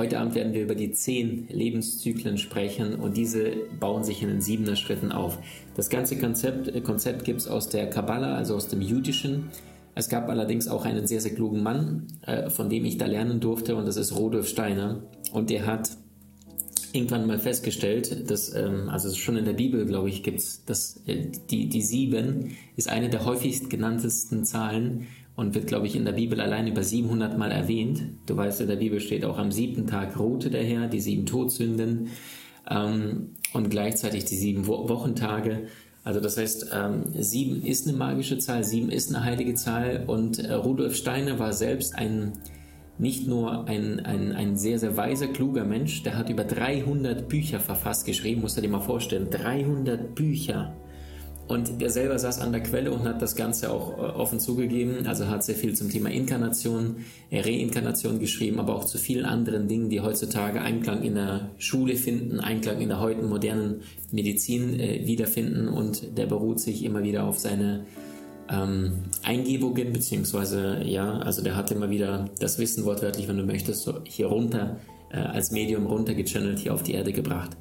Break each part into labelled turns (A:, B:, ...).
A: Heute Abend werden wir über die zehn Lebenszyklen sprechen und diese bauen sich in den siebener Schritten auf. Das ganze Konzept, äh, Konzept gibt es aus der Kabbala, also aus dem Jüdischen. Es gab allerdings auch einen sehr, sehr klugen Mann, äh, von dem ich da lernen durfte und das ist Rudolf Steiner. Und der hat irgendwann mal festgestellt, dass, ähm, also schon in der Bibel, glaube ich, gibt es, äh, die, die sieben ist eine der häufigst genanntesten Zahlen und wird, glaube ich, in der Bibel allein über 700 Mal erwähnt. Du weißt, in der Bibel steht auch am siebten Tag ruhte der Herr, die sieben Todsünden ähm, und gleichzeitig die sieben Wo Wochentage. Also das heißt, ähm, sieben ist eine magische Zahl, sieben ist eine heilige Zahl und äh, Rudolf Steiner war selbst ein nicht nur ein, ein, ein sehr, sehr weiser, kluger Mensch, der hat über 300 Bücher verfasst, geschrieben, musst du dir mal vorstellen, 300 Bücher. Und der selber saß an der Quelle und hat das Ganze auch äh, offen zugegeben. Also hat sehr viel zum Thema Inkarnation, äh, Reinkarnation geschrieben, aber auch zu vielen anderen Dingen, die heutzutage Einklang in der Schule finden, Einklang in der heutigen modernen Medizin äh, wiederfinden. Und der beruht sich immer wieder auf seine ähm, Eingebungen, beziehungsweise, ja, also der hat immer wieder das Wissen wortwörtlich, wenn du möchtest, so hier runter, äh, als Medium runtergechannelt, hier auf die Erde gebracht.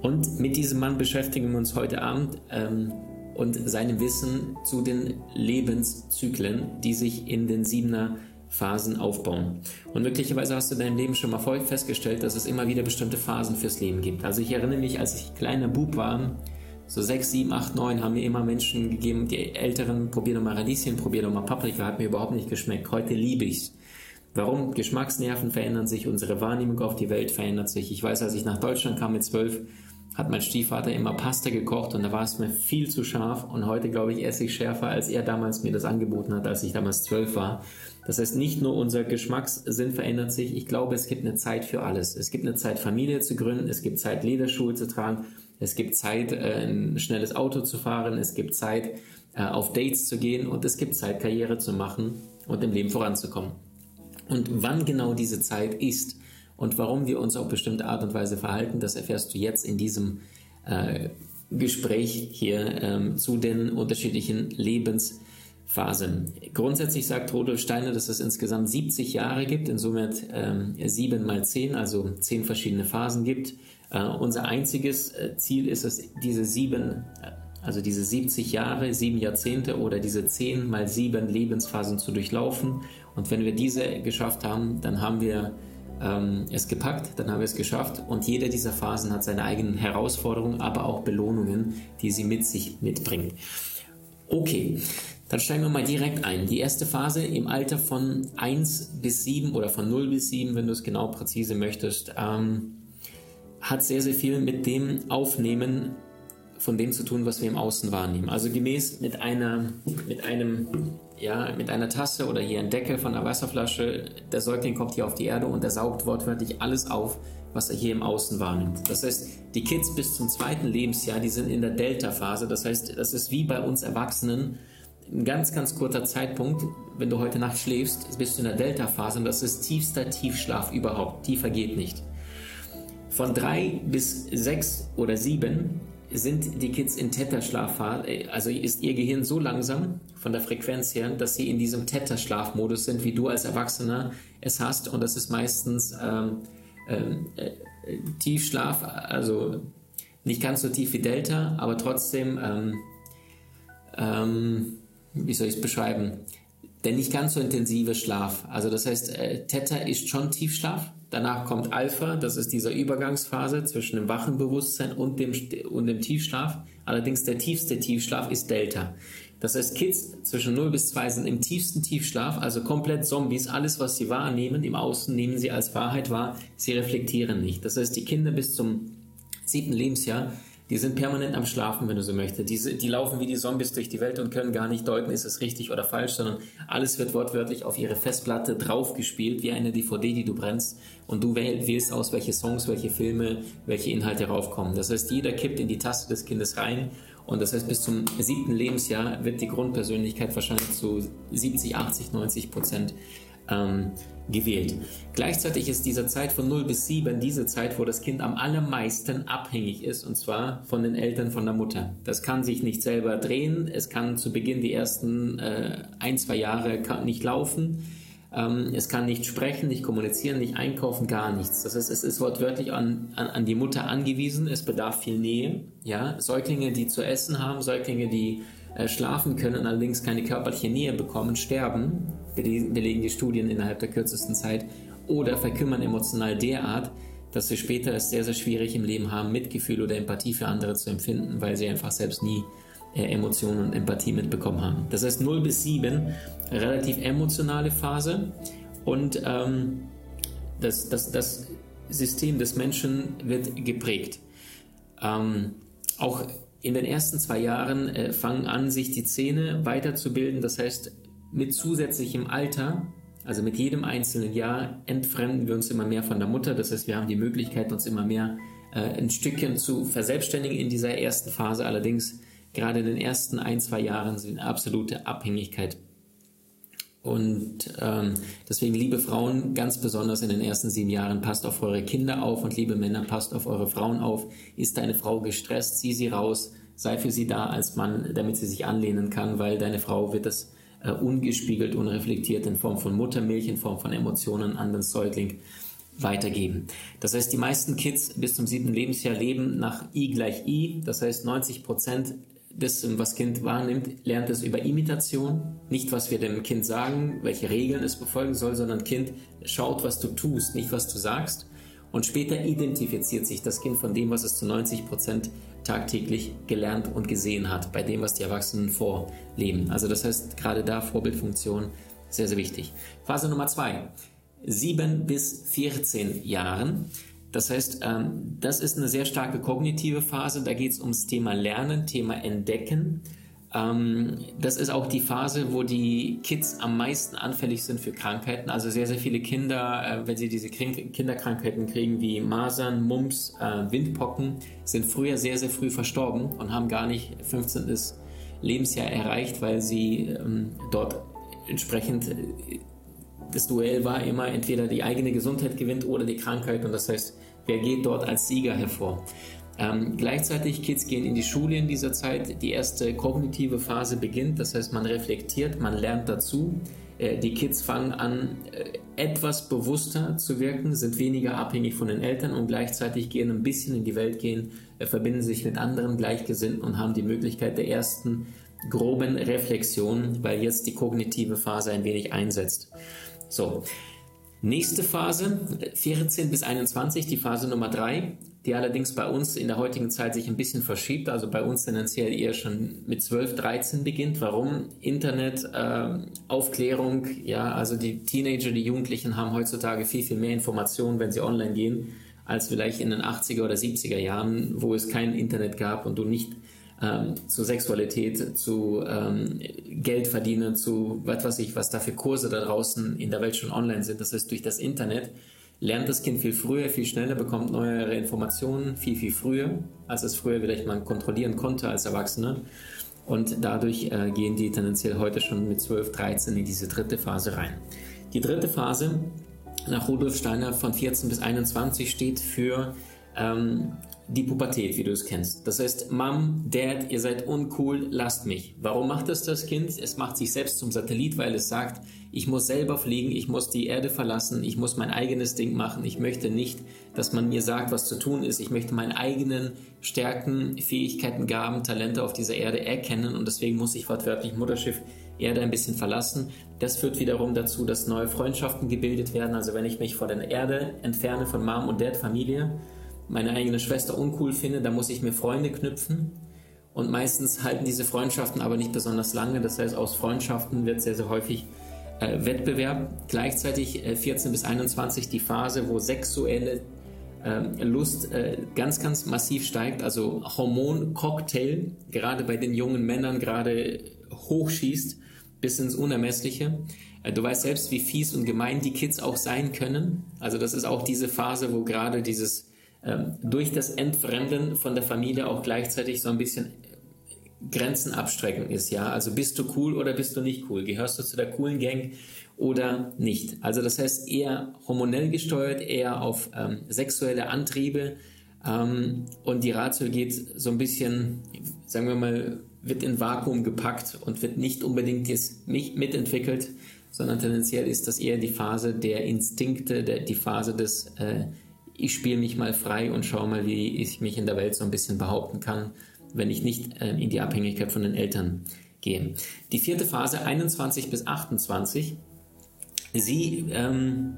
A: Und mit diesem Mann beschäftigen wir uns heute Abend. Ähm, und seinem Wissen zu den Lebenszyklen, die sich in den siebener Phasen aufbauen. Und möglicherweise hast du in deinem Leben schon mal festgestellt, dass es immer wieder bestimmte Phasen fürs Leben gibt. Also ich erinnere mich, als ich kleiner Bub war, so sechs, sieben, acht, neun haben mir immer Menschen gegeben, die Älteren, probier doch mal Radieschen, probier doch mal Paprika, hat mir überhaupt nicht geschmeckt. Heute liebe ich's. Warum? Geschmacksnerven verändern sich, unsere Wahrnehmung auf die Welt verändert sich. Ich weiß, als ich nach Deutschland kam mit zwölf, hat mein Stiefvater immer Pasta gekocht und da war es mir viel zu scharf und heute glaube ich esse ich schärfer, als er damals mir das angeboten hat, als ich damals zwölf war. Das heißt, nicht nur unser Geschmackssinn verändert sich, ich glaube, es gibt eine Zeit für alles. Es gibt eine Zeit, Familie zu gründen, es gibt Zeit, Lederschuhe zu tragen, es gibt Zeit, äh, ein schnelles Auto zu fahren, es gibt Zeit, äh, auf Dates zu gehen und es gibt Zeit, Karriere zu machen und im Leben voranzukommen. Und wann genau diese Zeit ist, und warum wir uns auf bestimmte Art und Weise verhalten, das erfährst du jetzt in diesem äh, Gespräch hier ähm, zu den unterschiedlichen Lebensphasen. Grundsätzlich sagt Rudolf Steiner, dass es insgesamt 70 Jahre gibt, insoweit ähm, 7 mal 10, also 10 verschiedene Phasen gibt. Äh, unser einziges äh, Ziel ist es, diese sieben, äh, also diese 70 Jahre, sieben Jahrzehnte oder diese 10 mal 7 Lebensphasen zu durchlaufen. Und wenn wir diese geschafft haben, dann haben wir ähm, es gepackt, dann haben wir es geschafft und jede dieser Phasen hat seine eigenen Herausforderungen, aber auch Belohnungen, die sie mit sich mitbringen. Okay, dann steigen wir mal direkt ein. Die erste Phase im Alter von 1 bis 7 oder von 0 bis 7, wenn du es genau präzise möchtest, ähm, hat sehr, sehr viel mit dem Aufnehmen von dem zu tun, was wir im Außen wahrnehmen. Also gemäß mit einer, mit einem ja, mit einer Tasse oder hier ein Deckel von einer Wasserflasche, der Säugling kommt hier auf die Erde und er saugt wortwörtlich alles auf, was er hier im Außen wahrnimmt. Das heißt, die Kids bis zum zweiten Lebensjahr, die sind in der Delta-Phase. Das heißt, das ist wie bei uns Erwachsenen ein ganz, ganz kurzer Zeitpunkt. Wenn du heute Nacht schläfst, bist du in der Delta-Phase und das ist tiefster Tiefschlaf überhaupt. Tiefer geht nicht. Von drei bis sechs oder sieben sind die Kids in Theta-Schlafphase, äh, also ist ihr Gehirn so langsam von der Frequenz her, dass sie in diesem Theta-Schlafmodus sind, wie du als Erwachsener es hast. Und das ist meistens ähm, ähm äh, Tiefschlaf, also nicht ganz so tief wie Delta, aber trotzdem, ähm, ähm, wie soll ich es beschreiben, der nicht ganz so intensive Schlaf. Also das heißt, äh, Theta ist schon Tiefschlaf, Danach kommt Alpha, das ist diese Übergangsphase zwischen dem wachen Bewusstsein und dem, und dem Tiefschlaf. Allerdings der tiefste Tiefschlaf ist Delta. Das heißt, Kids zwischen 0 bis 2 sind im tiefsten Tiefschlaf, also komplett Zombies. Alles, was sie wahrnehmen, im Außen nehmen sie als Wahrheit wahr. Sie reflektieren nicht. Das heißt, die Kinder bis zum siebten Lebensjahr die sind permanent am Schlafen, wenn du so möchtest. Diese, die laufen wie die Zombies durch die Welt und können gar nicht deuten, ist es richtig oder falsch, sondern alles wird wortwörtlich auf ihre Festplatte draufgespielt, wie eine DVD, die du brennst. Und du wählst aus, welche Songs, welche Filme, welche Inhalte raufkommen. Das heißt, jeder kippt in die Taste des Kindes rein Und das heißt, bis zum siebten Lebensjahr wird die Grundpersönlichkeit wahrscheinlich zu 70, 80, 90 Prozent ähm, gewählt. Gleichzeitig ist diese Zeit von 0 bis 7 diese Zeit, wo das Kind am allermeisten abhängig ist, und zwar von den Eltern, von der Mutter. Das kann sich nicht selber drehen, es kann zu Beginn die ersten äh, ein, zwei Jahre nicht laufen, ähm, es kann nicht sprechen, nicht kommunizieren, nicht einkaufen, gar nichts. Das heißt, es ist wortwörtlich an, an, an die Mutter angewiesen, es bedarf viel Nähe. Ja? Säuglinge, die zu essen haben, Säuglinge, die äh, schlafen können, allerdings keine körperliche Nähe bekommen, sterben, belegen die Studien innerhalb der kürzesten Zeit, oder verkümmern emotional derart, dass sie später es sehr, sehr schwierig im Leben haben, Mitgefühl oder Empathie für andere zu empfinden, weil sie einfach selbst nie äh, Emotionen und Empathie mitbekommen haben. Das heißt 0 bis 7, relativ emotionale Phase und ähm, das, das, das System des Menschen wird geprägt. Ähm, auch in den ersten zwei Jahren äh, fangen an, sich die Zähne weiterzubilden. Das heißt, mit zusätzlichem Alter, also mit jedem einzelnen Jahr, entfremden wir uns immer mehr von der Mutter. Das heißt, wir haben die Möglichkeit, uns immer mehr äh, ein Stückchen zu verselbstständigen in dieser ersten Phase. Allerdings gerade in den ersten ein, zwei Jahren sind absolute Abhängigkeit. Und ähm, deswegen, liebe Frauen, ganz besonders in den ersten sieben Jahren, passt auf eure Kinder auf und liebe Männer, passt auf eure Frauen auf. Ist deine Frau gestresst, zieh sie raus, sei für sie da als Mann, damit sie sich anlehnen kann, weil deine Frau wird das äh, ungespiegelt, unreflektiert in Form von Muttermilch, in Form von Emotionen an den Säugling weitergeben. Das heißt, die meisten Kids bis zum siebten Lebensjahr leben nach I gleich I. Das heißt, 90 Prozent das, was Kind wahrnimmt, lernt es über Imitation. Nicht, was wir dem Kind sagen, welche Regeln es befolgen soll, sondern Kind schaut, was du tust, nicht was du sagst. Und später identifiziert sich das Kind von dem, was es zu 90 Prozent tagtäglich gelernt und gesehen hat, bei dem, was die Erwachsenen vorleben. Also das heißt, gerade da Vorbildfunktion sehr, sehr wichtig. Phase Nummer zwei. 7 bis 14 Jahren das heißt, ähm, das ist eine sehr starke kognitive Phase. Da geht es ums Thema Lernen, Thema Entdecken. Ähm, das ist auch die Phase, wo die Kids am meisten anfällig sind für Krankheiten. Also sehr, sehr viele Kinder, äh, wenn sie diese Kinderkrankheiten kriegen wie Masern, Mumps, äh, Windpocken, sind früher sehr, sehr früh verstorben und haben gar nicht 15. Lebensjahr erreicht, weil sie ähm, dort entsprechend äh, das Duell war immer entweder die eigene Gesundheit gewinnt oder die Krankheit und das heißt, wer geht dort als Sieger hervor. Ähm, gleichzeitig Kids gehen in die Schule in dieser Zeit, die erste kognitive Phase beginnt, das heißt man reflektiert, man lernt dazu. Äh, die Kids fangen an, äh, etwas bewusster zu wirken, sind weniger abhängig von den Eltern und gleichzeitig gehen ein bisschen in die Welt gehen, äh, verbinden sich mit anderen Gleichgesinnten und haben die Möglichkeit der ersten groben Reflexion, weil jetzt die kognitive Phase ein wenig einsetzt. So, nächste Phase, 14 bis 21, die Phase Nummer 3, die allerdings bei uns in der heutigen Zeit sich ein bisschen verschiebt, also bei uns tendenziell eher schon mit 12, 13 beginnt. Warum? Internet, äh, Aufklärung, ja, also die Teenager, die Jugendlichen haben heutzutage viel, viel mehr Informationen, wenn sie online gehen, als vielleicht in den 80er oder 70er Jahren, wo es kein Internet gab und du nicht ähm, zu Sexualität, zu ähm, Geld verdienen, zu was weiß ich, was da für Kurse da draußen in der Welt schon online sind. Das heißt, durch das Internet lernt das Kind viel früher, viel schneller, bekommt neuere Informationen viel, viel früher, als es früher vielleicht mal kontrollieren konnte als Erwachsener. Und dadurch äh, gehen die tendenziell heute schon mit 12, 13 in diese dritte Phase rein. Die dritte Phase nach Rudolf Steiner von 14 bis 21 steht für ähm, die Pubertät, wie du es kennst. Das heißt, Mom, Dad, ihr seid uncool, lasst mich. Warum macht es das Kind? Es macht sich selbst zum Satellit, weil es sagt, ich muss selber fliegen, ich muss die Erde verlassen, ich muss mein eigenes Ding machen. Ich möchte nicht, dass man mir sagt, was zu tun ist. Ich möchte meine eigenen Stärken, Fähigkeiten, Gaben, Talente auf dieser Erde erkennen und deswegen muss ich wortwörtlich Mutterschiff Erde ein bisschen verlassen. Das führt wiederum dazu, dass neue Freundschaften gebildet werden. Also wenn ich mich vor der Erde entferne, von Mom und Dad Familie, meine eigene Schwester uncool finde, da muss ich mir Freunde knüpfen. Und meistens halten diese Freundschaften aber nicht besonders lange. Das heißt, aus Freundschaften wird sehr, sehr häufig äh, Wettbewerb. Gleichzeitig äh, 14 bis 21 die Phase, wo sexuelle äh, Lust ganz, ganz massiv steigt. Also Hormoncocktail, gerade bei den jungen Männern, gerade hochschießt bis ins Unermessliche. Äh, du weißt selbst, wie fies und gemein die Kids auch sein können. Also das ist auch diese Phase, wo gerade dieses ähm, durch das Entfremden von der Familie auch gleichzeitig so ein bisschen Grenzen abstrecken ist, ja. Also bist du cool oder bist du nicht cool? Gehörst du zu der coolen Gang oder nicht? Also das heißt eher hormonell gesteuert, eher auf ähm, sexuelle Antriebe ähm, und die Ratio geht so ein bisschen, sagen wir mal, wird in Vakuum gepackt und wird nicht unbedingt jetzt mitentwickelt, sondern tendenziell ist das eher die Phase der Instinkte, der, die Phase des äh, ich spiele mich mal frei und schaue mal, wie ich mich in der Welt so ein bisschen behaupten kann wenn ich nicht äh, in die Abhängigkeit von den Eltern gehe. Die vierte Phase, 21 bis 28, sie ähm,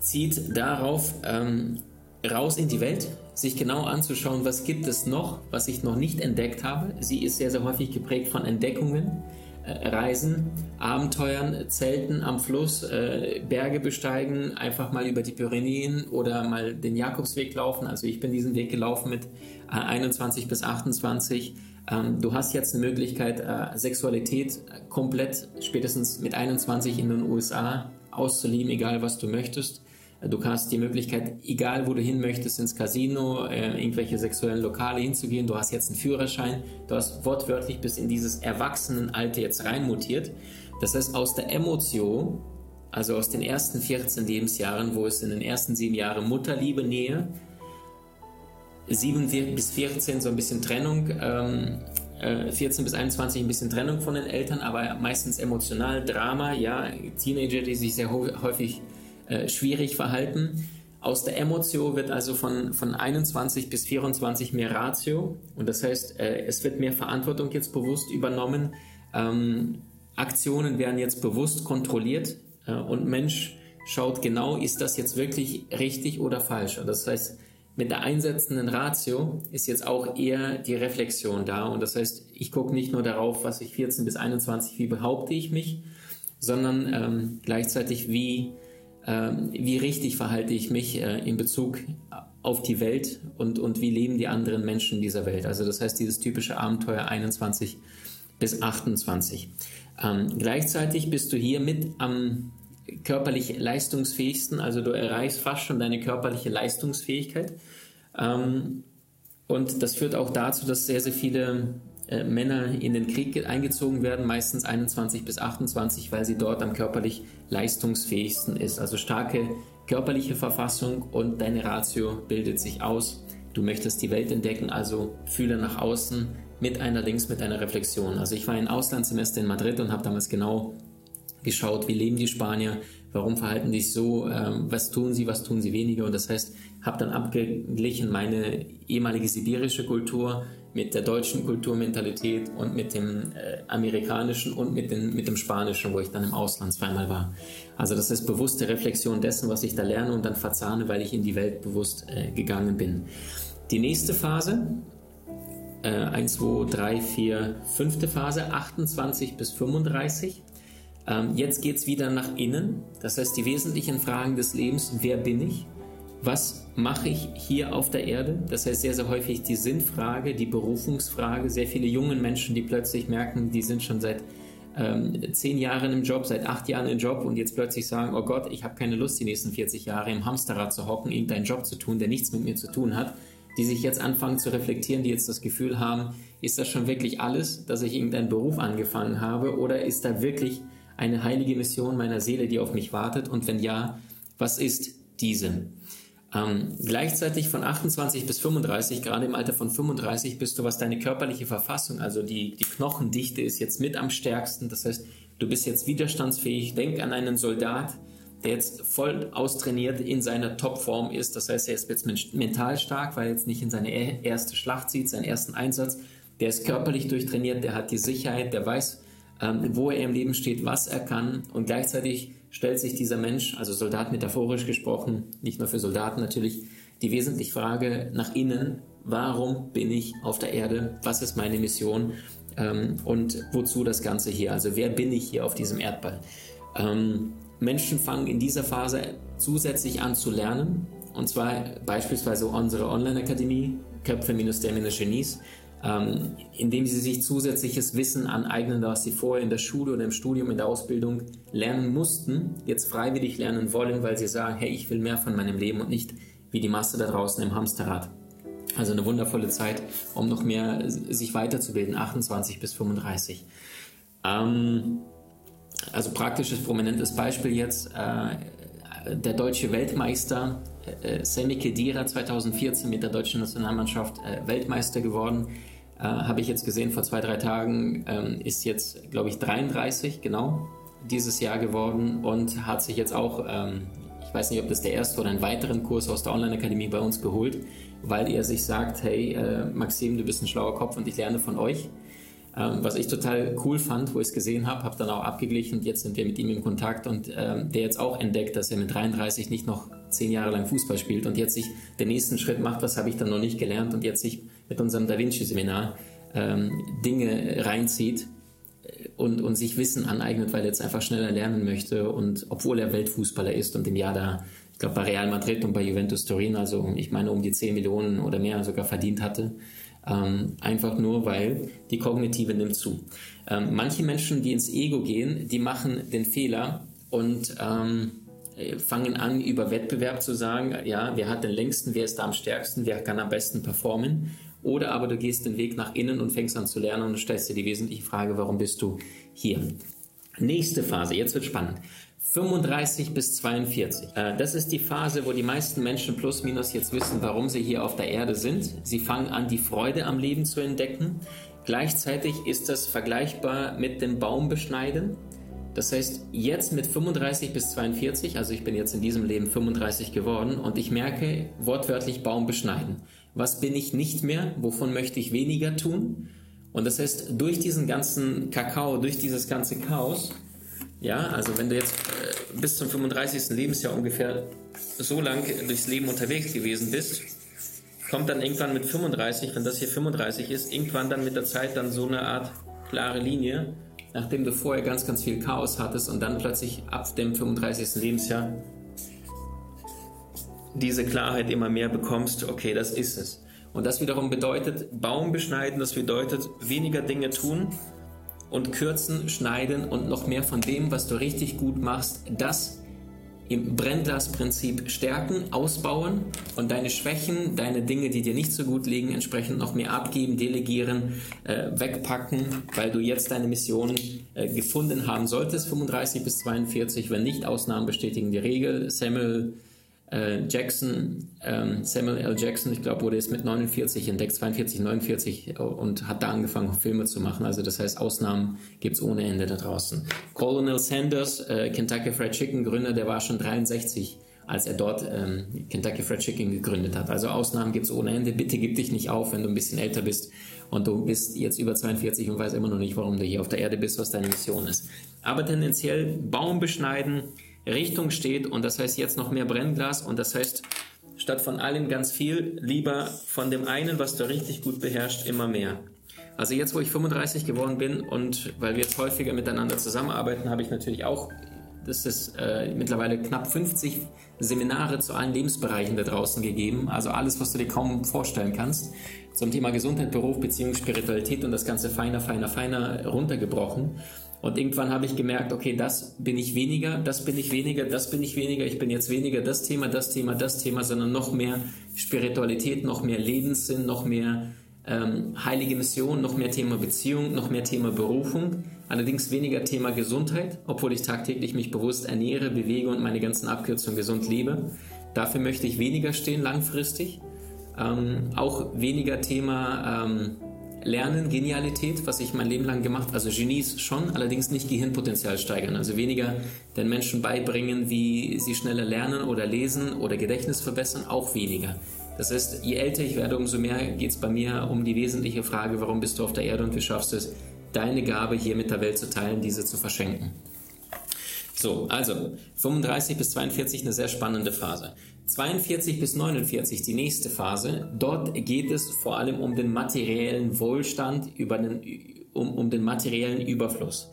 A: zieht darauf ähm, raus in die Welt, sich genau anzuschauen, was gibt es noch, was ich noch nicht entdeckt habe. Sie ist sehr, sehr häufig geprägt von Entdeckungen, Reisen, Abenteuern, Zelten am Fluss, äh, Berge besteigen, einfach mal über die Pyrenäen oder mal den Jakobsweg laufen. Also ich bin diesen Weg gelaufen mit 21 bis 28. Ähm, du hast jetzt eine Möglichkeit, äh, Sexualität komplett spätestens mit 21 in den USA auszuleben, egal was du möchtest. Du hast die Möglichkeit, egal wo du hin möchtest, ins Casino, äh, irgendwelche sexuellen Lokale hinzugehen. Du hast jetzt einen Führerschein. Du hast wortwörtlich bis in dieses Erwachsenenalter jetzt reinmutiert. Das heißt, aus der Emotion, also aus den ersten 14 Lebensjahren, wo es in den ersten sieben Jahren Mutterliebe, Nähe, 7 bis 14 so ein bisschen Trennung, ähm, äh, 14 bis 21 ein bisschen Trennung von den Eltern, aber meistens emotional, Drama, ja, Teenager, die sich sehr häufig äh, schwierig verhalten. Aus der Emotion wird also von, von 21 bis 24 mehr Ratio und das heißt, äh, es wird mehr Verantwortung jetzt bewusst übernommen. Ähm, Aktionen werden jetzt bewusst kontrolliert äh, und Mensch schaut genau, ist das jetzt wirklich richtig oder falsch. Und das heißt, mit der einsetzenden Ratio ist jetzt auch eher die Reflexion da. Und das heißt, ich gucke nicht nur darauf, was ich 14 bis 21, wie behaupte ich mich, sondern ähm, gleichzeitig, wie, wie richtig verhalte ich mich äh, in Bezug auf die Welt und, und wie leben die anderen Menschen dieser Welt. Also das heißt, dieses typische Abenteuer 21 bis 28. Ähm, gleichzeitig bist du hier mit am körperlich leistungsfähigsten, also du erreichst fast schon deine körperliche Leistungsfähigkeit. Ähm, und das führt auch dazu, dass sehr, sehr viele äh, Männer in den Krieg eingezogen werden, meistens 21 bis 28, weil sie dort am körperlich leistungsfähigsten ist. Also starke körperliche Verfassung und deine Ratio bildet sich aus. Du möchtest die Welt entdecken, also fühle nach außen mit einer Links, mit einer Reflexion. Also ich war ein Auslandssemester in Madrid und habe damals genau geschaut, wie leben die Spanier, warum verhalten die sich so, ähm, was tun sie, was tun sie weniger. Und das heißt, habe dann abgeglichen meine ehemalige sibirische Kultur mit der deutschen Kulturmentalität und mit dem äh, amerikanischen und mit, den, mit dem spanischen, wo ich dann im Ausland zweimal war. Also das ist bewusste Reflexion dessen, was ich da lerne und dann verzahne, weil ich in die Welt bewusst äh, gegangen bin. Die nächste Phase, äh, 1, 2, 3, 4, fünfte Phase, 28 bis 35 ähm, jetzt geht es wieder nach innen. Das heißt, die wesentlichen Fragen des Lebens, wer bin ich? Was mache ich hier auf der Erde? Das heißt sehr, sehr häufig die Sinnfrage, die Berufungsfrage. Sehr viele junge Menschen, die plötzlich merken, die sind schon seit ähm, zehn Jahren im Job, seit acht Jahren im Job und jetzt plötzlich sagen, oh Gott, ich habe keine Lust, die nächsten 40 Jahre im Hamsterrad zu hocken, irgendeinen Job zu tun, der nichts mit mir zu tun hat. Die sich jetzt anfangen zu reflektieren, die jetzt das Gefühl haben, ist das schon wirklich alles, dass ich irgendeinen Beruf angefangen habe oder ist da wirklich eine heilige Mission meiner Seele, die auf mich wartet? Und wenn ja, was ist diese? Ähm, gleichzeitig von 28 bis 35, gerade im Alter von 35, bist du, was deine körperliche Verfassung, also die, die Knochendichte ist jetzt mit am stärksten. Das heißt, du bist jetzt widerstandsfähig. Denk an einen Soldat, der jetzt voll austrainiert in seiner Topform ist. Das heißt, er ist jetzt mental stark, weil er jetzt nicht in seine erste Schlacht zieht, seinen ersten Einsatz. Der ist körperlich durchtrainiert, der hat die Sicherheit, der weiß, ähm, wo er im Leben steht, was er kann und gleichzeitig stellt sich dieser Mensch, also Soldat metaphorisch gesprochen, nicht nur für Soldaten natürlich, die wesentliche Frage nach innen, warum bin ich auf der Erde, was ist meine Mission? Ähm, und wozu das Ganze hier, also wer bin ich hier auf diesem Erdball. Ähm, Menschen fangen in dieser Phase zusätzlich an zu lernen, und zwar beispielsweise unsere Online-Akademie, Köpfe-der-Genies, ähm, indem sie sich zusätzliches Wissen aneignen, was sie vorher in der Schule oder im Studium, in der Ausbildung lernen mussten, jetzt freiwillig lernen wollen, weil sie sagen, hey, ich will mehr von meinem Leben und nicht wie die Masse da draußen im Hamsterrad. Also eine wundervolle Zeit, um noch mehr sich weiterzubilden, 28 bis 35. Ähm, also praktisches, prominentes Beispiel jetzt, äh, der deutsche Weltmeister äh, Semi Khedira 2014 mit der deutschen Nationalmannschaft äh, Weltmeister geworden. Äh, Habe ich jetzt gesehen vor zwei, drei Tagen, ähm, ist jetzt, glaube ich, 33, genau, dieses Jahr geworden und hat sich jetzt auch, ähm, ich weiß nicht, ob das der erste oder einen weiteren Kurs aus der Online-Akademie bei uns geholt, weil er sich sagt, hey, äh, Maxim, du bist ein schlauer Kopf und ich lerne von euch. Ähm, was ich total cool fand, wo ich es gesehen habe, habe dann auch abgeglichen und jetzt sind wir mit ihm in Kontakt und ähm, der jetzt auch entdeckt, dass er mit 33 nicht noch zehn Jahre lang Fußball spielt und jetzt sich den nächsten Schritt macht, was habe ich dann noch nicht gelernt und jetzt sich mit unserem Da Vinci-Seminar ähm, Dinge reinzieht äh, und, und sich Wissen aneignet, weil er jetzt einfach schneller lernen möchte und obwohl er Weltfußballer ist und im Jahr da, ich glaube bei Real Madrid und bei Juventus Turin, also ich meine um die 10 Millionen oder mehr sogar verdient hatte, ähm, einfach nur, weil die kognitive nimmt zu. Ähm, manche Menschen, die ins Ego gehen, die machen den Fehler und ähm, fangen an, über Wettbewerb zu sagen, ja, wer hat den längsten, wer ist da am stärksten, wer kann am besten performen. Oder aber du gehst den Weg nach innen und fängst an zu lernen und stellst dir die wesentliche Frage, warum bist du hier? Nächste Phase, jetzt wird spannend. 35 bis 42. Äh, das ist die Phase, wo die meisten Menschen plus minus jetzt wissen, warum sie hier auf der Erde sind. Sie fangen an, die Freude am Leben zu entdecken. Gleichzeitig ist das vergleichbar mit dem Baum beschneiden. Das heißt, jetzt mit 35 bis 42, also ich bin jetzt in diesem Leben 35 geworden und ich merke wortwörtlich Baum beschneiden. Was bin ich nicht mehr? Wovon möchte ich weniger tun? Und das heißt, durch diesen ganzen Kakao, durch dieses ganze Chaos, ja, also wenn du jetzt äh, bis zum 35. Lebensjahr ungefähr so lang durchs Leben unterwegs gewesen bist, kommt dann irgendwann mit 35, wenn das hier 35 ist, irgendwann dann mit der Zeit dann so eine Art klare Linie, nachdem du vorher ganz, ganz viel Chaos hattest und dann plötzlich ab dem 35. Lebensjahr diese Klarheit immer mehr bekommst, okay, das ist es. Und das wiederum bedeutet Baum beschneiden, das bedeutet weniger Dinge tun, und kürzen, schneiden und noch mehr von dem, was du richtig gut machst, das im Brennglasprinzip stärken, ausbauen und deine Schwächen, deine Dinge, die dir nicht so gut liegen, entsprechend noch mehr abgeben, delegieren, äh, wegpacken, weil du jetzt deine Mission äh, gefunden haben solltest, 35 bis 42, wenn nicht, Ausnahmen bestätigen die Regel. Samuel äh, Jackson, ähm, Samuel L. Jackson, ich glaube, wurde jetzt mit 49 entdeckt, 42, 49 und hat da angefangen, Filme zu machen. Also das heißt, Ausnahmen gibt es ohne Ende da draußen. Colonel Sanders, äh, Kentucky Fried Chicken Gründer, der war schon 63 als er dort ähm, Kentucky Fried Chicken gegründet hat. Also Ausnahmen gibt es ohne Ende. Bitte gib dich nicht auf, wenn du ein bisschen älter bist und du bist jetzt über 42 und weißt immer noch nicht, warum du hier auf der Erde bist, was deine Mission ist. Aber tendenziell Baum beschneiden, Richtung steht und das heißt jetzt noch mehr Brennglas und das heißt statt von allem ganz viel, lieber von dem einen, was du richtig gut beherrschst, immer mehr. Also jetzt, wo ich 35 geworden bin und weil wir jetzt häufiger miteinander zusammenarbeiten, habe ich natürlich auch, das ist äh, mittlerweile knapp 50 Seminare zu allen Lebensbereichen da draußen gegeben. Also alles, was du dir kaum vorstellen kannst. Zum Thema Gesundheit, Beruf, Beziehung, Spiritualität und das Ganze feiner, feiner, feiner runtergebrochen. Und irgendwann habe ich gemerkt, okay, das bin ich weniger, das bin ich weniger, das bin ich weniger, ich bin jetzt weniger das Thema, das Thema, das Thema, sondern noch mehr Spiritualität, noch mehr Lebenssinn, noch mehr ähm, heilige Mission, noch mehr Thema Beziehung, noch mehr Thema Berufung, allerdings weniger Thema Gesundheit, obwohl ich tagtäglich mich bewusst ernähre, bewege und meine ganzen Abkürzungen gesund lebe. Dafür möchte ich weniger stehen langfristig. Ähm, auch weniger Thema ähm, Lernen, Genialität, was ich mein Leben lang gemacht also Genies schon, allerdings nicht Gehirnpotenzial steigern. Also weniger den Menschen beibringen, wie sie schneller lernen oder lesen oder Gedächtnis verbessern, auch weniger. Das heißt, je älter ich werde, umso mehr geht es bei mir um die wesentliche Frage, warum bist du auf der Erde und wie schaffst du es, deine Gabe hier mit der Welt zu teilen, diese zu verschenken. So, also 35 bis 42 eine sehr spannende Phase. 42 bis 49 die nächste Phase. Dort geht es vor allem um den materiellen Wohlstand, über den, um, um den materiellen Überfluss.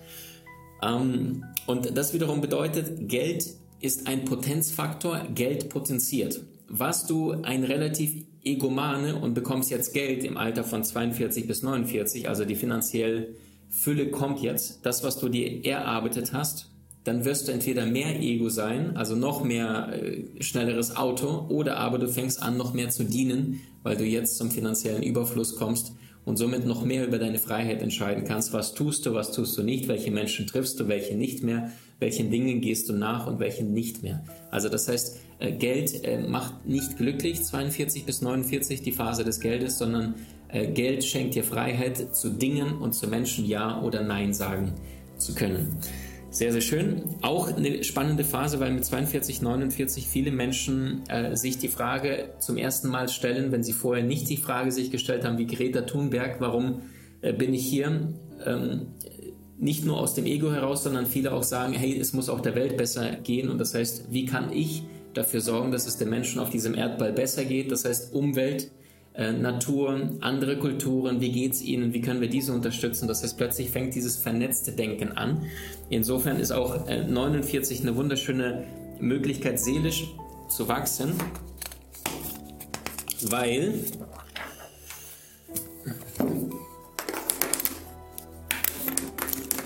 A: Ähm, und das wiederum bedeutet, Geld ist ein Potenzfaktor, Geld potenziert. Was du ein relativ egomane und bekommst jetzt Geld im Alter von 42 bis 49, also die finanzielle Fülle kommt jetzt, das, was du dir erarbeitet hast, dann wirst du entweder mehr Ego sein, also noch mehr äh, schnelleres Auto, oder aber du fängst an, noch mehr zu dienen, weil du jetzt zum finanziellen Überfluss kommst und somit noch mehr über deine Freiheit entscheiden kannst. Was tust du, was tust du nicht, welche Menschen triffst du, welche nicht mehr, welchen Dingen gehst du nach und welchen nicht mehr. Also das heißt, äh, Geld äh, macht nicht glücklich, 42 bis 49 die Phase des Geldes, sondern äh, Geld schenkt dir Freiheit zu Dingen und zu Menschen Ja oder Nein sagen zu können. Sehr, sehr schön. Auch eine spannende Phase, weil mit 42, 49 viele Menschen äh, sich die Frage zum ersten Mal stellen, wenn sie vorher nicht die Frage sich gestellt haben, wie Greta Thunberg, warum äh, bin ich hier? Ähm, nicht nur aus dem Ego heraus, sondern viele auch sagen, hey, es muss auch der Welt besser gehen. Und das heißt, wie kann ich dafür sorgen, dass es den Menschen auf diesem Erdball besser geht? Das heißt, Umwelt, äh, Natur, andere Kulturen, wie geht es ihnen, wie können wir diese unterstützen. Das heißt, plötzlich fängt dieses vernetzte Denken an. Insofern ist auch äh, 49 eine wunderschöne Möglichkeit, seelisch zu wachsen, weil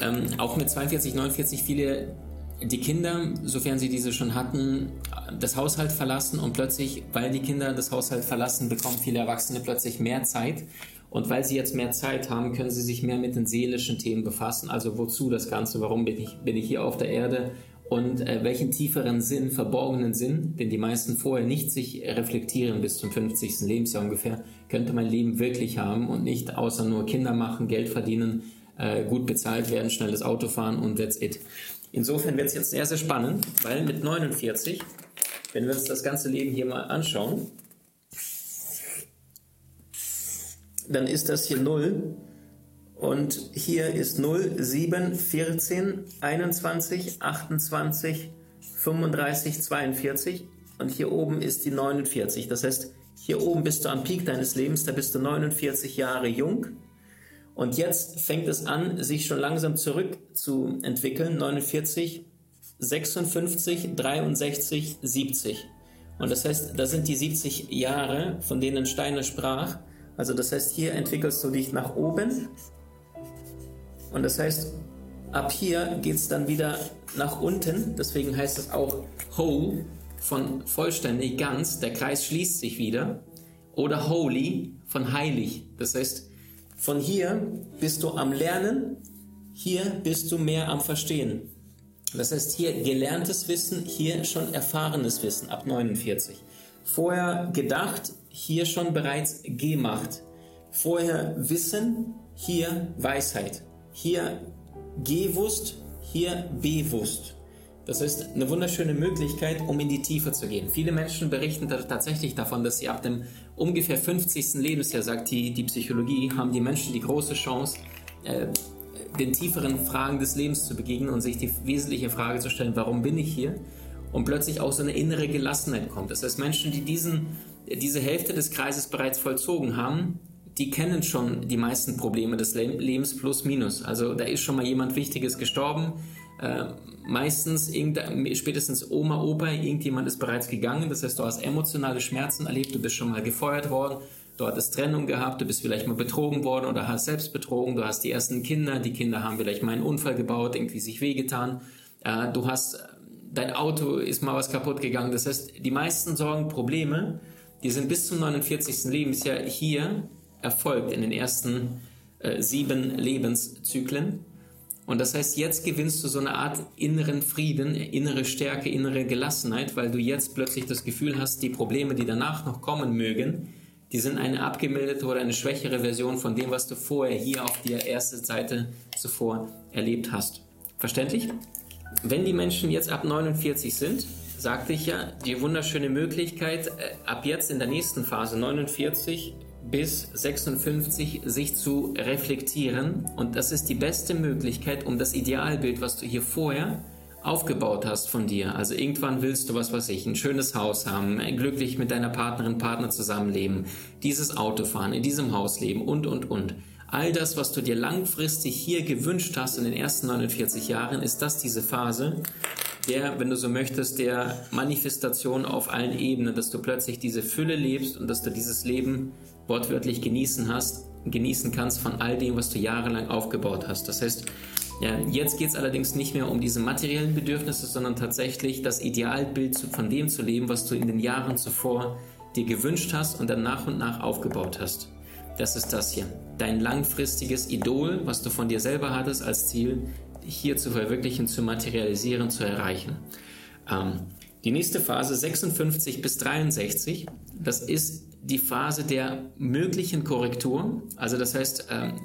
A: ähm, auch mit 42, 49 viele die Kinder, sofern sie diese schon hatten, das Haushalt verlassen und plötzlich, weil die Kinder das Haushalt verlassen, bekommen viele Erwachsene plötzlich mehr Zeit. Und weil sie jetzt mehr Zeit haben, können sie sich mehr mit den seelischen Themen befassen. Also wozu das Ganze? Warum bin ich, bin ich hier auf der Erde? Und äh, welchen tieferen Sinn, verborgenen Sinn, den die meisten vorher nicht sich reflektieren bis zum 50. Lebensjahr ungefähr, könnte mein Leben wirklich haben und nicht außer nur Kinder machen, Geld verdienen, äh, gut bezahlt werden, schnelles Auto fahren und that's it. Insofern wird es jetzt sehr, sehr spannend, weil mit 49, wenn wir uns das ganze Leben hier mal anschauen, dann ist das hier 0 und hier ist 0, 7, 14, 21, 28, 35, 42 und hier oben ist die 49. Das heißt, hier oben bist du am Peak deines Lebens, da bist du 49 Jahre jung und jetzt fängt es an, sich schon langsam zurückzuentwickeln. 49, 56, 63, 70. Und das heißt, das sind die 70 Jahre, von denen Steiner sprach. Also das heißt, hier entwickelst du dich nach oben. Und das heißt, ab hier geht es dann wieder nach unten. Deswegen heißt es auch whole, von vollständig, ganz. Der Kreis schließt sich wieder. Oder holy, von heilig. Das heißt, von hier bist du am Lernen, hier bist du mehr am Verstehen. Das heißt, hier gelerntes Wissen, hier schon erfahrenes Wissen ab 49. Vorher gedacht, hier schon bereits gemacht. Vorher Wissen, hier Weisheit. Hier gewusst, hier bewusst. Das ist eine wunderschöne Möglichkeit, um in die Tiefe zu gehen. Viele Menschen berichten tatsächlich davon, dass sie ab dem ungefähr 50. Lebensjahr, sagt die, die Psychologie, haben die Menschen die große Chance, äh, den tieferen Fragen des Lebens zu begegnen und sich die wesentliche Frage zu stellen, warum bin ich hier? Und plötzlich auch so eine innere Gelassenheit kommt. Das heißt, Menschen, die diesen, diese Hälfte des Kreises bereits vollzogen haben, die kennen schon die meisten Probleme des Lebens plus minus. Also da ist schon mal jemand Wichtiges gestorben, äh, meistens spätestens Oma, Opa, irgendjemand ist bereits gegangen. Das heißt, du hast emotionale Schmerzen erlebt, du bist schon mal gefeuert worden, du hattest Trennung gehabt, du bist vielleicht mal betrogen worden oder hast selbst betrogen, du hast die ersten Kinder, die Kinder haben vielleicht mal einen Unfall gebaut, irgendwie sich wehgetan. Äh, du hast, dein Auto ist mal was kaputt gegangen. Das heißt, die meisten Sorgen, Probleme, die sind bis zum 49. Lebensjahr hier erfolgt in den ersten äh, sieben Lebenszyklen. Und das heißt, jetzt gewinnst du so eine Art inneren Frieden, innere Stärke, innere Gelassenheit, weil du jetzt plötzlich das Gefühl hast, die Probleme, die danach noch kommen mögen, die sind eine abgemilderte oder eine schwächere Version von dem, was du vorher hier auf der ersten Seite zuvor erlebt hast. Verständlich? Wenn die Menschen jetzt ab 49 sind, sagte ich ja, die wunderschöne Möglichkeit, äh, ab jetzt in der nächsten Phase 49 bis 56 sich zu reflektieren. Und das ist die beste Möglichkeit, um das Idealbild, was du hier vorher aufgebaut hast von dir. Also irgendwann willst du, was weiß ich, ein schönes Haus haben, glücklich mit deiner Partnerin, Partner zusammenleben, dieses Auto fahren, in diesem Haus leben und, und, und. All das, was du dir langfristig hier gewünscht hast in den ersten 49 Jahren, ist das diese Phase der, wenn du so möchtest, der Manifestation auf allen Ebenen, dass du plötzlich diese Fülle lebst und dass du dieses Leben wortwörtlich genießen hast, genießen kannst von all dem, was du jahrelang aufgebaut hast. Das heißt, Ja, jetzt geht es allerdings nicht mehr um diese materiellen Bedürfnisse, sondern tatsächlich das Idealbild von dem zu leben, was du in den Jahren zuvor dir gewünscht hast und dann nach und nach aufgebaut hast. Das ist das hier. Dein langfristiges Idol, was du von dir selber hattest als Ziel, hier zu verwirklichen, zu materialisieren, zu erreichen. Ähm, die nächste Phase 56 bis 63, das ist die Phase der möglichen Korrektur. Also das heißt, ähm,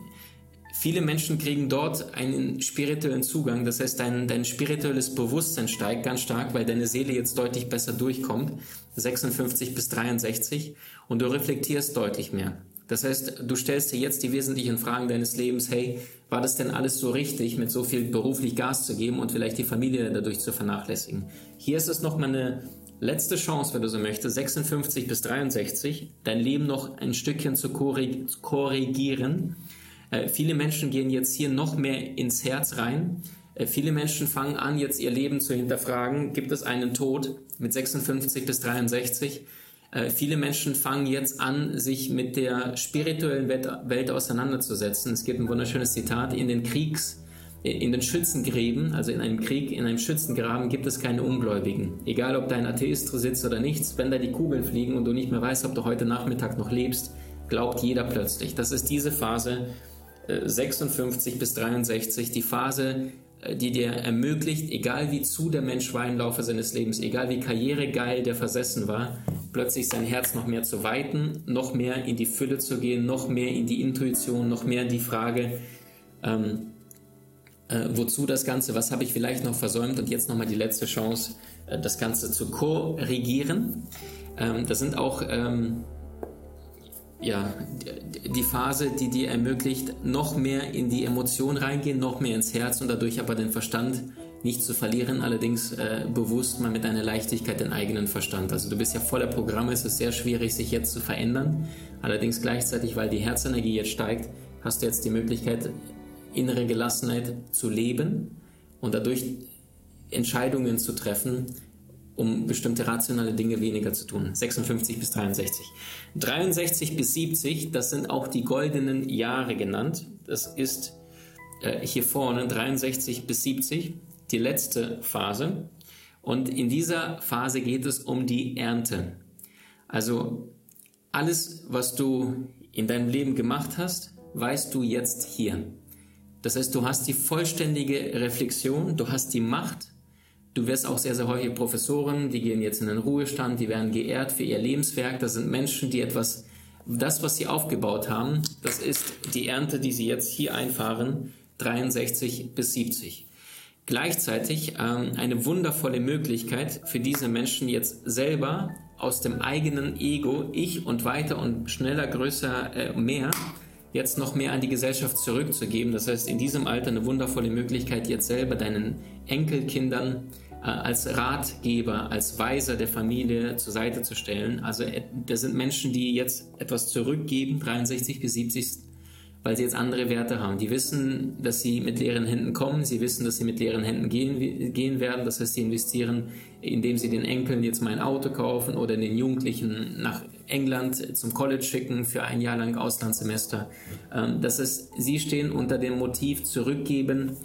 A: viele Menschen kriegen dort einen spirituellen Zugang. Das heißt, dein, dein spirituelles Bewusstsein steigt ganz stark, weil deine Seele jetzt deutlich besser durchkommt. 56 bis 63 und du reflektierst deutlich mehr. Das heißt, du stellst dir jetzt die wesentlichen Fragen deines Lebens, hey, war das denn alles so richtig, mit so viel beruflich Gas zu geben und vielleicht die Familie dadurch zu vernachlässigen? Hier ist es nochmal eine letzte Chance, wenn du so möchtest, 56 bis 63, dein Leben noch ein Stückchen zu korrigieren. Äh, viele Menschen gehen jetzt hier noch mehr ins Herz rein. Äh, viele Menschen fangen an, jetzt ihr Leben zu hinterfragen. Gibt es einen Tod mit 56 bis 63? Äh, viele Menschen fangen jetzt an, sich mit der spirituellen Welt, auseinanderzusetzen. Es gibt ein wunderschönes Zitat, in den Kriegs, in den Schützengräben, also in einem Krieg, in einem Schützengraben gibt es keine Ungläubigen. Egal, ob dein Atheist sitzt oder nichts, wenn da die Kugeln fliegen und du nicht mehr weißt, ob du heute Nachmittag noch lebst, glaubt jeder plötzlich. Das ist diese Phase 56 äh, bis 63, die Phase, die dir ermöglicht, egal wie zu der Mensch war im Laufe seines Lebens, egal wie karrieregeil der versessen war, plötzlich sein Herz noch mehr zu weiten, noch mehr in die Fülle zu gehen, noch mehr in die Intuition, noch mehr in die Frage, ähm, äh, wozu das Ganze, was habe ich vielleicht noch versäumt und jetzt nochmal die letzte Chance, äh, das Ganze zu korrigieren. Ähm, das sind auch ähm, ja, die Phase, die dir ermöglicht, noch mehr in die Emotion reingehen, noch mehr ins Herz und dadurch aber den Verstand nicht zu verlieren, allerdings äh, bewusst mal mit einer Leichtigkeit den eigenen Verstand. Also du bist ja voller Programme, es ist sehr schwierig, sich jetzt zu verändern. Allerdings gleichzeitig, weil die Herzenergie jetzt steigt, hast du jetzt die Möglichkeit, innere Gelassenheit zu leben und dadurch Entscheidungen zu treffen, um bestimmte rationale Dinge weniger zu tun. 56 bis 63. 63 bis 70, das sind auch die goldenen Jahre genannt. Das ist äh, hier vorne 63 bis 70 die letzte Phase. Und in dieser Phase geht es um die Ernte. Also alles, was du in deinem Leben gemacht hast, weißt du jetzt hier. Das heißt, du hast die vollständige Reflexion, du hast die Macht. Du wirst auch sehr, sehr häufig Professoren, die gehen jetzt in den Ruhestand, die werden geehrt für ihr Lebenswerk. Das sind Menschen, die etwas, das, was sie aufgebaut haben, das ist die Ernte, die sie jetzt hier einfahren, 63 bis 70 gleichzeitig ähm, eine wundervolle Möglichkeit für diese Menschen jetzt selber aus dem eigenen Ego, ich und weiter und schneller, größer, äh, mehr, jetzt noch mehr an die Gesellschaft zurückzugeben. Das heißt, in diesem Alter eine wundervolle Möglichkeit, jetzt selber deinen Enkelkindern als Ratgeber, als Weiser der Familie zur Seite zu stellen. Also äh, das sind Menschen, die jetzt etwas zurückgeben, 63 bis 70 weil sie jetzt andere Werte haben. Die wissen, dass sie mit leeren Händen kommen, sie wissen, dass sie mit leeren Händen gehen, gehen werden. Das heißt, sie investieren, indem sie den Enkeln jetzt mal ein Auto kaufen oder den Jugendlichen nach England zum College schicken für ein Jahr lang Auslandssemester. Ähm, das heißt, sie stehen unter dem Motiv zurückgeben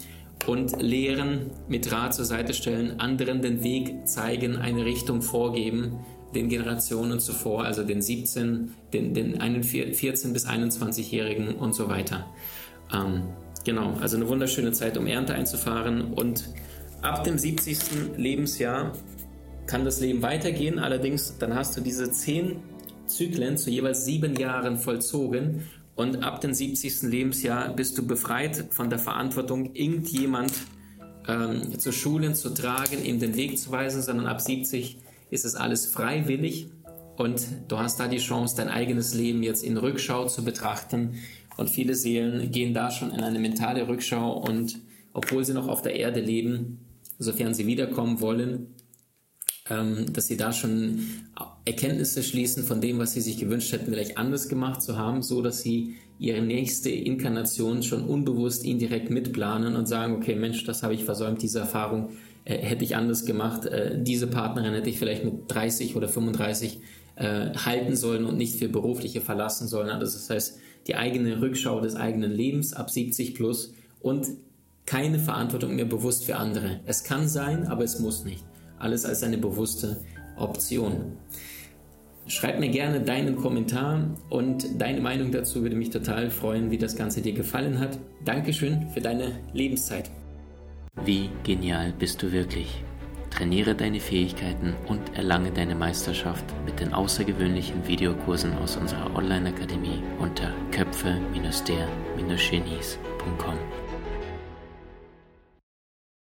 A: und lehren, mit Rat zur Seite stellen, anderen den Weg zeigen, eine Richtung vorgeben, den Generationen zuvor, also den 17, den, den 14 bis 21-Jährigen und so weiter. Ähm, genau, also eine wunderschöne Zeit, um Ernte einzufahren und ab dem 70. Lebensjahr kann das Leben weitergehen, allerdings dann hast du diese zehn Zyklen zu jeweils sieben Jahren vollzogen und ab dem 70. Lebensjahr bist du befreit von der Verantwortung, irgendjemand ähm, zu schulen, zu tragen, ihm den Weg zu weisen, sondern ab 70 ist es alles freiwillig und du hast da die Chance, dein eigenes Leben jetzt in Rückschau zu betrachten. Und viele Seelen gehen da schon in eine mentale Rückschau und obwohl sie noch auf der Erde leben, sofern sie wiederkommen wollen, ähm, dass sie da schon Erkenntnisse schließen von dem, was sie sich gewünscht hätten, vielleicht anders gemacht zu haben, so dass sie ihre nächste Inkarnation schon unbewusst indirekt mitplanen und sagen, okay, Mensch, das habe ich versäumt, diese Erfahrung äh, hätte ich anders gemacht. Äh, diese Partnerin hätte ich vielleicht mit 30 oder 35 äh, halten sollen und nicht für berufliche verlassen sollen. Also das heißt, die eigene Rückschau des eigenen Lebens ab 70 plus und keine Verantwortung mehr bewusst für andere. Es kann sein, aber es muss nicht. Alles als eine bewusste Option. Schreib mir gerne deinen Kommentar und deine Meinung dazu würde mich total freuen, wie das Ganze dir gefallen hat. Dankeschön für deine Lebenszeit.
B: Wie genial bist du wirklich? Trainiere deine Fähigkeiten und erlange deine Meisterschaft mit den außergewöhnlichen Videokursen aus unserer Online-Akademie unter köpfe-der-genies.com.